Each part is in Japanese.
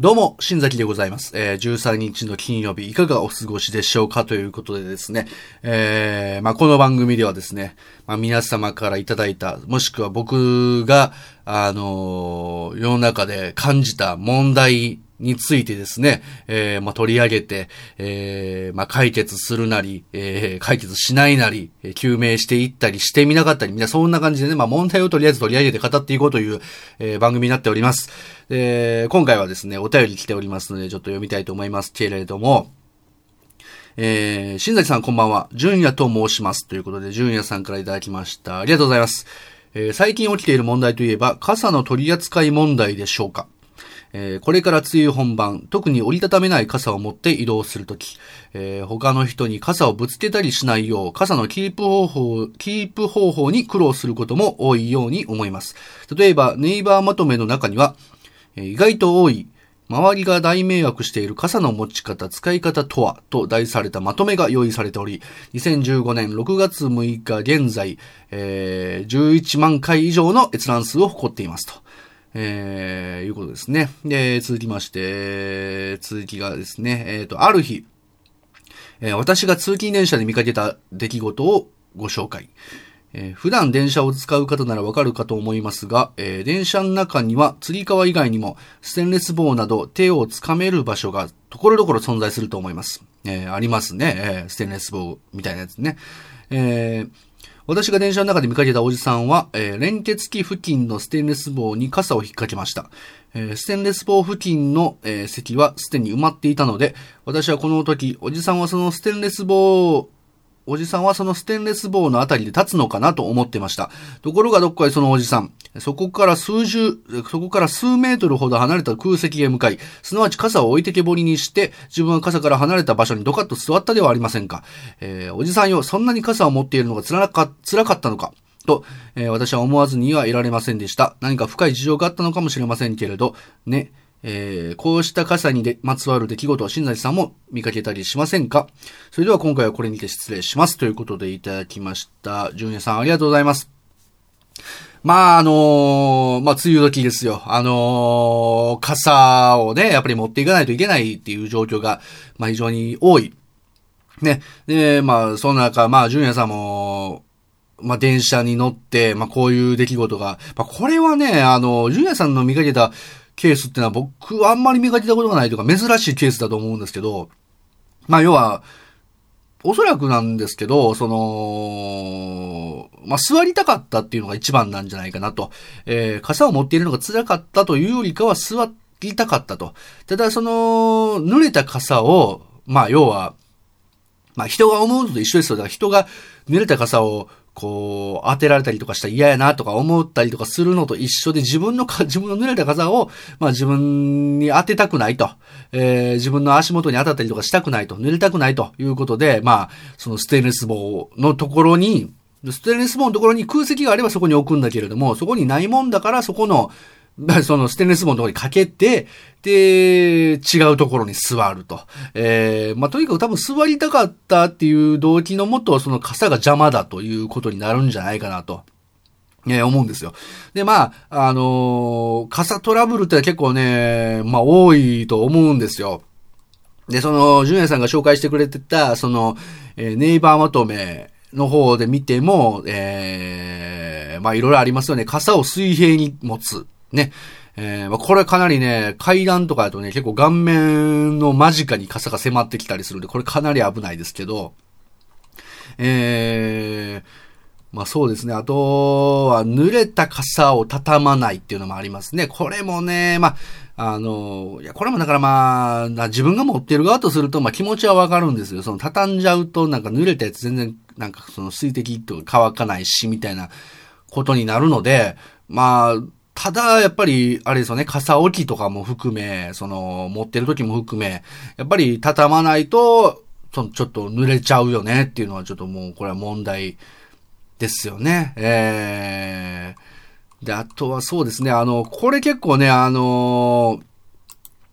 どうも、新崎でございます。えー、13日の金曜日、いかがお過ごしでしょうかということでですね、えー、まあ、この番組ではですね、まあ、皆様からいただいた、もしくは僕が、あのー世の中で感じた問題についてですね、えー、まあ、取り上げて、えー、まあ、解決するなり、えー、解決しないなり、え究明していったりしてみなかったり、みんなそんな感じでね、まあ、問題をとりあえず取り上げて語っていこうという、えー、番組になっております。えー、今回はですね、お便り来ておりますので、ちょっと読みたいと思いますけれども、えー、新崎さんこんばんは。純也と申します。ということで、純也さんからいただきました。ありがとうございます。えー最近起きている問題といえば、傘の取り扱い問題でしょうか。えーこれから梅雨本番、特に折りたためない傘を持って移動するとき、えー他の人に傘をぶつけたりしないよう、傘のキープ方法、キープ方法に苦労することも多いように思います。例えば、ネイバーまとめの中には、えー意外と多い、周りが大迷惑している傘の持ち方、使い方とは、と題されたまとめが用意されており、2015年6月6日現在、えー11万回以上の閲覧数を誇っていますと。えーいうことですね。で、続きまして、続きがですね、えっ、と、ある日、えー私が通勤電車で見かけた出来事をご紹介。えー普段電車を使う方ならわかるかと思いますが、えー電車の中には釣り革以外にもステンレス棒など手をつかめる場所がところどころ存在すると思います。えーありますね、えステンレス棒みたいなやつね。えー私が電車の中で見かけたおじさんは、えー連結機付近のステンレス棒に傘を引っ掛けました。えーステンレス棒付近の、えー席はすでに埋まっていたので、私はこの時、おじさんはそのステンレス棒おじさんはそのステンレス棒のあたりで立つのかなと思ってました。ところがどっかでそのおじさん、そこから数十、そこから数メートルほど離れた空席へ向かい、すなわち傘を置いてけぼりにして、自分は傘から離れた場所にドカッと座ったではありませんか。えーおじさんよ、そんなに傘を持っているのが辛か辛かったのか。と、えー私は思わずにはいられませんでした。何か深い事情があったのかもしれませんけれど、ね、えーこうした傘にでまつわる出来事を新崎さんも見かけたりしませんか？それでは今回はこれにて失礼します。ということでいただきました。純也さんありがとうございます。まあ、あのーまあ、梅雨時ですよ。あのー傘をね、やっぱり持っていかないといけないっていう状況が、まあ、非常に多い。ね。で、まあ、その中、まあ、純也さんも、まあ、電車に乗って、まあ、こういう出来事が、まあ、これはね、あの、純也さんの見かけたケースってのは僕あんまり見かけたことがないというか、珍しいケースだと思うんですけど、まあ、要は、おそらくなんですけど、その、まあ、座りたかったっていうのが一番なんじゃないかなと。えー傘を持っているのが辛かったというよりかは座りたかったと。ただ、その、濡れた傘を、まあ、要は、まあ人が思うのと一緒ですよ。だから人が濡れた傘をこう当てられたりとかしたら嫌やなとか思ったりとかするのと一緒で自分のか、自分の濡れた傘をまあ自分に当てたくないと。えー自分の足元に当たったりとかしたくないと。濡れたくないということで、まあそのステンレス棒のところに、ステンレス棒のところに空席があればそこに置くんだけれども、そこにないもんだからそこの、そのステンレス棒のところにかけて、で、違うところに座ると。えーまあとにかく多分座りたかったっていう動機のもと、その傘が邪魔だということになるんじゃないかなと。えー思うんですよ。で、まあ、あのー傘トラブルって結構ね、まあ多いと思うんですよ。で、その、純也さんが紹介してくれてた、その、えーネイバーまとめの方で見ても、えーまあいろいろありますよね。傘を水平に持つ。ね。えーまあ、これかなりね、階段とかだとね、結構顔面の間近に傘が迫ってきたりするんで、これかなり危ないですけど、えー、まあそうですね。あとは、濡れた傘を畳まないっていうのもありますね。これもね、まあ、あの、いや、これもだからまあ、自分が持ってる側とすると、まあ気持ちはわかるんですよ。その畳んじゃうと、なんか濡れたやつ全然、なんかその水滴とか乾かないし、みたいなことになるので、まあ、ただ、やっぱり、あれですよね、傘置きとかも含め、その、持ってる時も含め、やっぱり畳まないと、ちょっと濡れちゃうよねっていうのはちょっともう、これは問題ですよね。えー、で、あとはそうですね、あの、これ結構ね、あの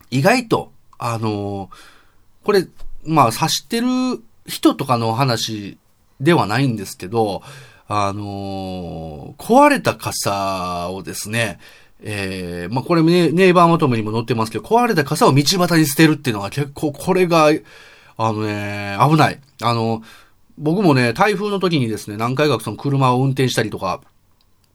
意外と、あのこれ、まあ、指してる人とかの話ではないんですけど、あのー壊れた傘をですね、えー、まあ、これね、ネイバーまとめにも載ってますけど、壊れた傘を道端に捨てるっていうのが結構、これが、あのね、危ない。あの、僕もね、台風の時にですね、何回かその車を運転したりとか、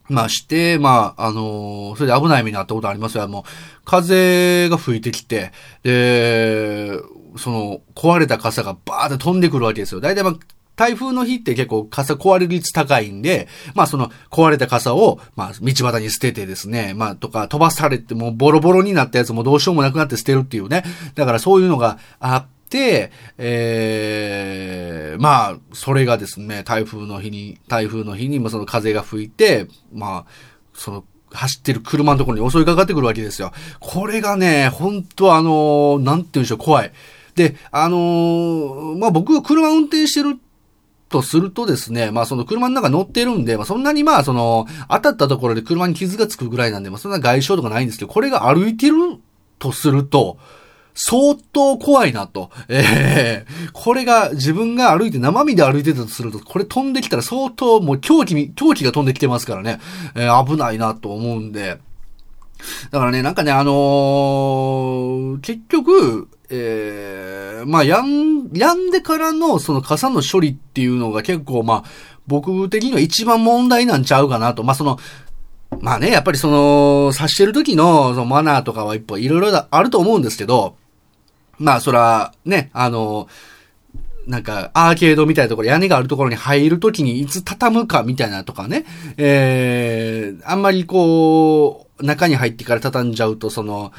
まあして、まあ、あのー、それで危ない目になったことありますよ。もう、風が吹いてきて、で、その、壊れた傘がバーって飛んでくるわけですよ。大体まあ、台風の日って結構傘壊れる率高いんで、まあその壊れた傘を、まあ道端に捨ててですね、まあとか飛ばされてもうボロボロになったやつもどうしようもなくなって捨てるっていうね。だからそういうのがあって、ええー、まあ、それがですね、台風の日に、台風の日に、まあその風が吹いて、まあ、その、走ってる車のところに襲いかかってくるわけですよ。これがね、本当あの、なんて言うんでしょう、怖い。で、あのー、まあ僕が車運転してるとするとですね、まあその車の中乗ってるんで、まあそんなにまあその、当たったところで車に傷がつくぐらいなんで、まあそんな外傷とかないんですけど、これが歩いてるとすると、相当怖いなと。ええー、これが自分が歩いて生身で歩いてたとすると、これ飛んできたら相当もう狂気に、狂気が飛んできてますからね、えー、危ないなと思うんで。だからね、なんかね、あのー、結局、えー、まあ、やん、やんでからのその傘の処理っていうのが結構まあ、僕的には一番問題なんちゃうかなと。まあ、その、まあね、やっぱりその、刺してる時のそのマナーとかは一歩いろいろあると思うんですけど、まあ、そら、ね、あの、なんか、アーケードみたいなところ、屋根があるところに入るときにいつ畳むかみたいなとかね、えー、あんまりこう、中に入ってから畳んじゃうと、その、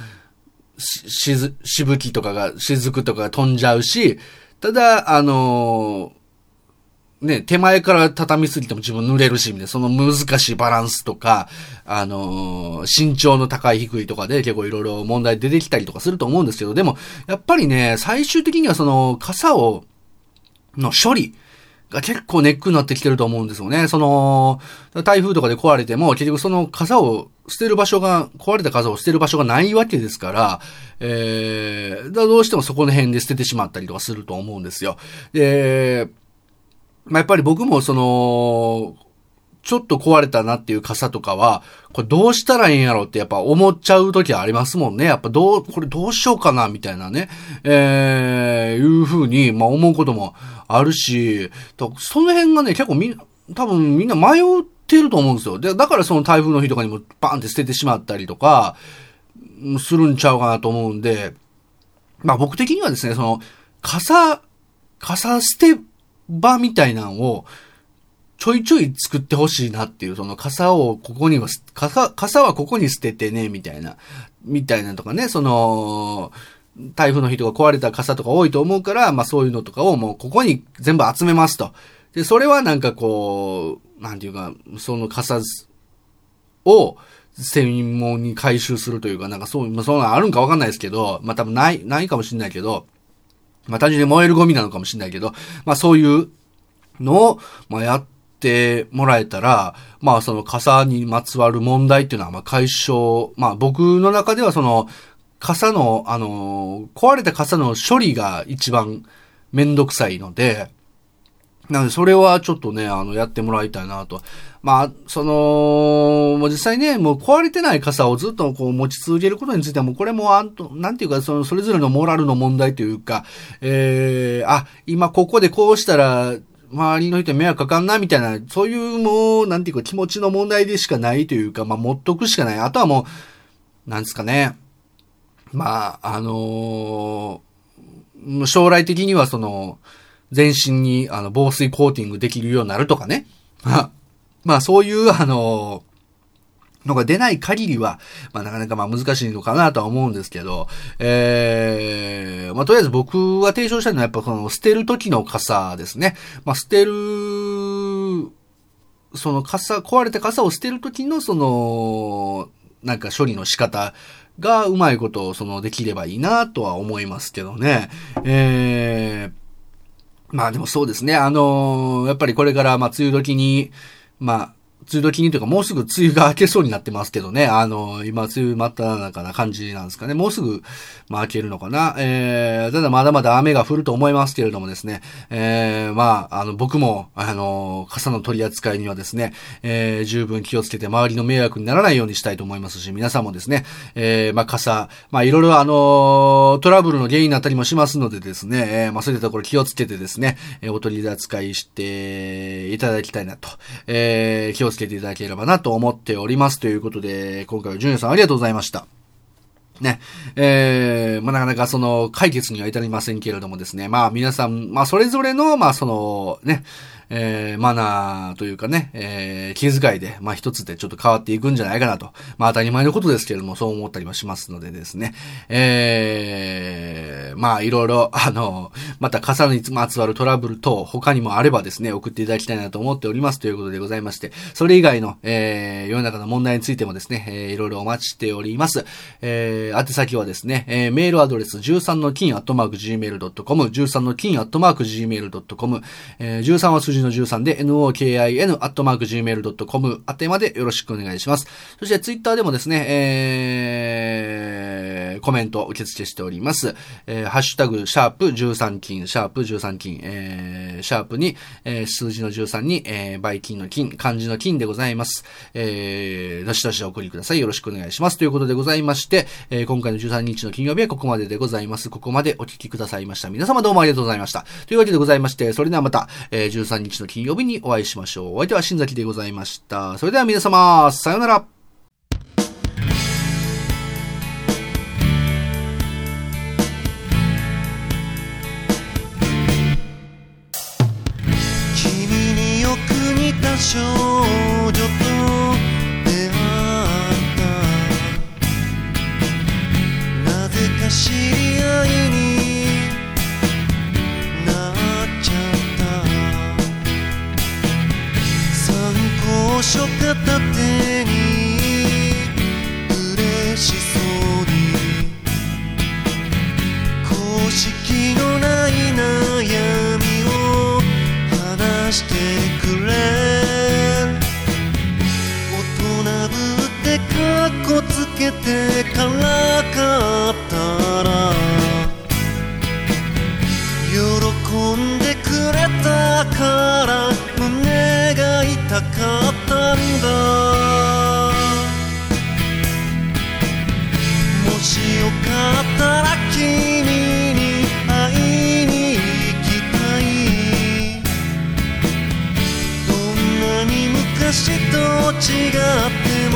し、しぶきとかが、雫とかが飛んじゃうし、ただ、あのね、手前から畳みすぎても自分濡れるし、みたいな、その難しいバランスとか、あのー、身長の高い低いとかで結構いろいろ問題出てきたりとかすると思うんですけど、でも、やっぱりね、最終的にはその、傘を、の処理、が結構ネックになってきてると思うんですよね。その、台風とかで壊れても、結局その傘を捨てる場所が、壊れた傘を捨てる場所がないわけですから、えー、どうしてもそこの辺で捨ててしまったりとかすると思うんですよ。で、まあ、やっぱり僕もその、ちょっと壊れたなっていう傘とかは、これどうしたらいいんやろってやっぱ思っちゃう時はありますもんね。やっぱどう、これどうしようかなみたいなね、えー、いうふうに、まあ思うこともあるし、その辺がね、結構みんな、多分みんな迷ってると思うんですよ。で、だからその台風の日とかにもバーンって捨ててしまったりとか、するんちゃうかなと思うんで、まあ僕的にはですね、その、傘、傘捨て場みたいなのを、ちょいちょい作ってほしいなっていう、その傘をここには、傘、傘はここに捨ててね、みたいな、みたいなとかね、その、台風の日とか壊れた傘とか多いと思うから、まあそういうのとかをもうここに全部集めますと。で、それはなんかこう、なんていうか、その傘を専門に回収するというか、なんかそう、まあそういうのあるんかわかんないですけど、まあ多分ない、ないかもしれないけど、まあ単純に燃えるゴミなのかもしれないけど、まあそういうのを、まあやっててもらえたら、まあその傘にまつわる問題っていうのはまあ解消、まあ僕の中ではその傘の、あの、壊れた傘の処理が一番めんどくさいので、なので、それはちょっとね、あの、やってもらいたいなと。まあ、その、もう実際ね、もう壊れてない傘をずっとこう持ち続けることについては、もこれもあんと、なんていうか、その、それぞれのモラルの問題というか、えー、あ、今ここでこうしたら、周りの人に迷惑かかんな、みたいな、そういうもう、なんていうか気持ちの問題でしかないというか、まあ、持っとくしかない。あとはもう、なんですかね。まあ、あのー、将来的にはその、全身にあの防水コーティングできるようになるとかね。まあ、そういう、あののが出ない限りは、まあなかなかまあ難しいのかなとは思うんですけど、ええー、まあとりあえず僕が提唱したのはやっぱこの捨てる時の傘ですね。まあ捨てる、その傘、壊れた傘を捨てる時のその、なんか処理の仕方がうまいことをそのできればいいなとは思いますけどね。ええーまあでもそうですね。あのー、やっぱりこれから、まあ、梅雨時に、まあ、梅雨時にというか、もうすぐ梅雨が明けそうになってますけどね。あの、今、梅雨真っ只中な感じなんですかね。もうすぐ、まあ、明けるのかな。えー、ただまだまだ雨が降ると思いますけれどもですね。えー、まあ、あの、僕も、あの、傘の取り扱いにはですね、えー、十分気をつけて周りの迷惑にならないようにしたいと思いますし、皆さんもですね、えー、まあ、傘、まあ、いろいろあの、トラブルの原因になったりもしますのでですね、えー、まあ、そういったところ気をつけてですね、えー、お取り扱いしていただきたいなと、えー、気をつけけていただければなと思っておりますということで、今回はジュニアさんありがとうございました。ね。えー、まあ、なかなかその解決には至りませんけれどもですね。まあ皆さん、まあそれぞれの、まあその、ね、えー、マナーというかね、えー、気遣いで、まあ一つでちょっと変わっていくんじゃないかなと。まあ当たり前のことですけれども、そう思ったりもしますのでですね。えー、まあいろいろ、あの、また傘にまつわるトラブル等、他にもあればですね、送っていただきたいなと思っておりますということでございまして、それ以外の、えー、世の中の問題についてもですね、えー、いろいろお待ちしております。えー、宛先はですね、えー、メールアドレス13の金アットマーク gmail.com、13の金アットマーク gmail.com、えー、13は数字の13で nokin アットマーク gmail.com 宛てまでよろしくお願いします。そしてツイッターでもですね、えー、コメント受付しております。えー、ハッシュタグ、シャープ13金、シャープ13金、えー、シャープに、えー、数字の13に、えー、バイ金の金、漢字の金でございます。えー、どしどしお送りください。よろしくお願いします。ということでございまして、えー、今回の13日の金曜日はここまででございます。ここまでお聞きくださいました。皆様どうもありがとうございました。というわけでございまして、それではまた、えー、13日の金曜日にお会いしましょう。お相手は新崎でございました。それでは皆様、さようなら。片手に嬉しそうに公式のない悩みを話してくれ。大人ぶってかっこつけてからかったら喜んでくれたから胸いたかったんだ。もしよかったら君に会いに行きたい。どんなに昔と違っても